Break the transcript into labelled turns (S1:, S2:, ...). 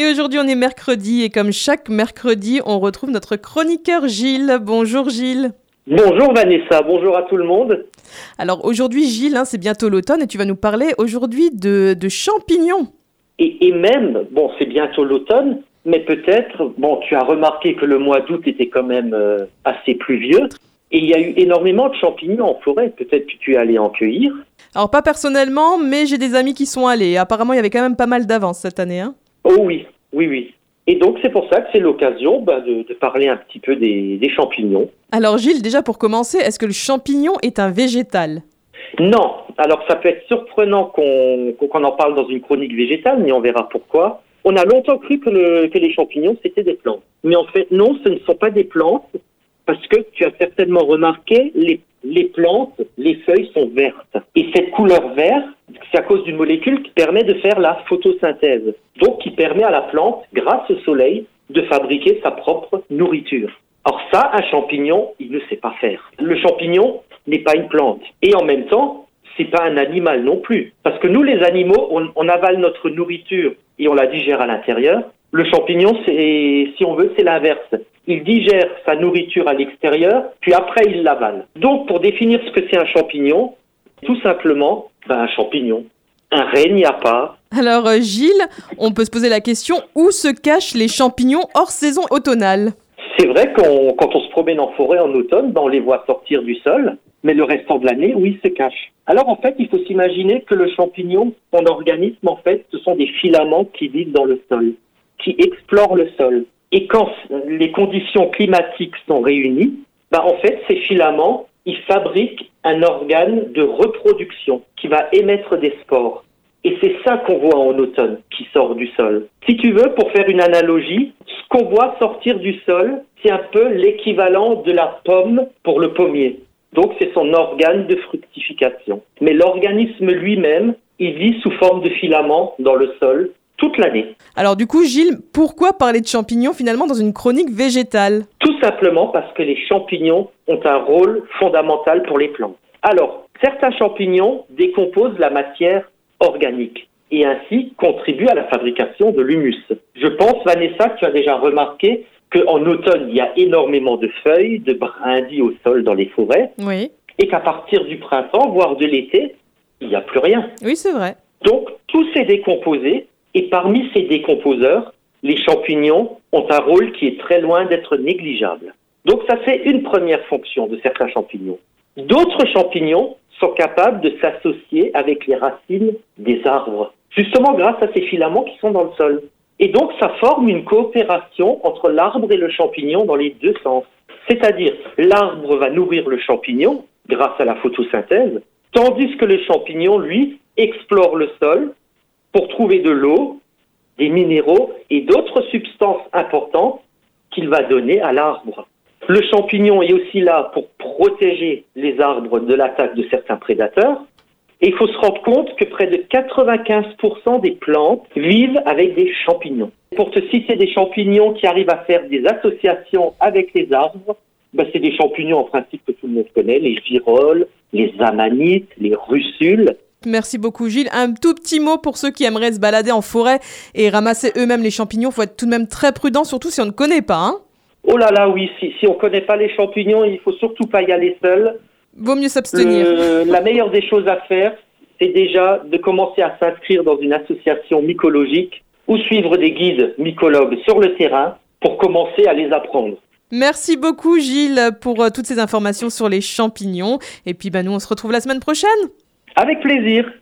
S1: Et aujourd'hui, on est mercredi et comme chaque mercredi, on retrouve notre chroniqueur Gilles. Bonjour Gilles.
S2: Bonjour Vanessa, bonjour à tout le monde.
S1: Alors aujourd'hui, Gilles, hein, c'est bientôt l'automne et tu vas nous parler aujourd'hui de, de champignons.
S2: Et, et même, bon, c'est bientôt l'automne, mais peut-être, bon, tu as remarqué que le mois d'août était quand même euh, assez pluvieux. Et il y a eu énormément de champignons en forêt. Peut-être que tu es allé en cueillir.
S1: Alors pas personnellement, mais j'ai des amis qui sont allés. Apparemment, il y avait quand même pas mal d'avance cette année. Hein.
S2: Oh oui, oui, oui. Et donc c'est pour ça que c'est l'occasion bah, de, de parler un petit peu des, des champignons.
S1: Alors Gilles, déjà pour commencer, est-ce que le champignon est un végétal?
S2: Non, alors ça peut être surprenant qu'on en parle dans une chronique végétale, mais on verra pourquoi. On a longtemps cru que, le- que les champignons c'était des plantes. Mais en fait, non, ce ne sont pas des plantes, parce que tu as certainement remarqué, les, les plantes, les feuilles sont vertes. Et cette couleur verte, c'est à cause d'une molécule qui permet de faire la photosynthèse. Donc qui permet à la plante, grâce au soleil, de fabriquer sa propre nourriture. Or ça, un champignon, il ne sait pas faire. Le champignon n'est pas une plante. Et en même temps, c'est pas un animal non plus. Parce que nous, les animaux, on, avale notre nourriture et on la digère à l'intérieur. Le champignon, si on veut, c'est l'inverse. Il digère sa nourriture à l'extérieur, puis après il l'avale. Donc, pour définir ce que c'est un champignon, tout simplement, ben, un champignon. Un part,
S1: Alors euh, Gilles, on peut se poser la question où se cachent les champignons hors saison automnale?
S2: C'est vrai qu'on, quand on se promène en forêt en automne, ben, on les voit sortir du sol, mais le restant de l'année, oui, ils se cachent. Alors en fait, il faut s'imaginer que le champignon, son organisme, en fait, ce sont des filaments qui vivent dans le sol, qui explorent le sol. Et quand les conditions climatiques sont réunies, ben, en fait, ces filaments, ils fabriquent un organe de reproduction qui va émettre des spores. Et c'est ça qu'on voit en automne qui sort du sol. Si tu veux, pour faire une analogie, ce qu'on voit sortir du sol, c'est un peu l'équivalent de la pomme pour le pommier. Donc c'est son organe de fructification. Mais l'organisme lui-même, il vit sous forme de filaments dans le sol toute l'année.
S1: Alors du coup Gilles, pourquoi parler de champignons finalement dans une chronique végétale?
S2: Tout simplement parce que les champignons ont un rôle fondamental pour les plantes. Alors, certains champignons décomposent la matière organique et ainsi contribuent à la fabrication de l'humus. Je pense, Vanessa, que tu as déjà remarqué qu'en automne, il y a énormément de feuilles, de brindilles au sol dans les forêts,
S1: Oui,
S2: et qu'à partir du printemps, voire de l'été, il n'y a plus rien.
S1: oui c'est vrai.
S2: Donc, tout s'est décomposé, et parmi ces décomposeurs, les champignons ont un rôle qui est très loin d'être négligeable. Donc, ça c'est une première fonction de certains champignons. D'autres champignons sont capables de s'associer avec les racines des arbres, justement grâce à ces filaments qui sont dans le sol. Et donc, ça forme une coopération entre l'arbre et le champignon dans les deux sens. C'est-à-dire, l'arbre va nourrir le champignon grâce à la photosynthèse, tandis que le champignon, lui, explore le sol pour trouver de l'eau, des minéraux et d'autres substances importantes qu'il va donner à l'arbre. Le champignon est aussi là pour protéger les arbres de l'attaque de certains prédateurs. Et il faut se rendre compte que près de 95% des plantes vivent avec des champignons. Pour te citer des champignons qui arrivent à faire des associations avec les arbres, ben, c'est des champignons en principe que tout le monde connaît, les girolles, les amanites, les russules.
S1: Merci beaucoup Gilles. Un tout petit mot pour ceux qui aimeraient se balader en forêt et ramasser eux-mêmes les champignons. Faut être tout de même très prudent, surtout si on ne connaît pas. Hein
S2: Oh là là, oui, si, si on ne connaît pas les champignons, il faut surtout pas y aller seul.
S1: Vaut mieux s'abstenir.
S2: Le- la meilleure des choses à faire, c'est déjà de commencer à s'inscrire dans une association mycologique ou suivre des guides mycologues sur le terrain pour commencer à les apprendre.
S1: Merci beaucoup Gilles pour euh, toutes ces informations sur les champignons. Et puis bah, nous on se retrouve la semaine prochaine.
S2: Avec plaisir.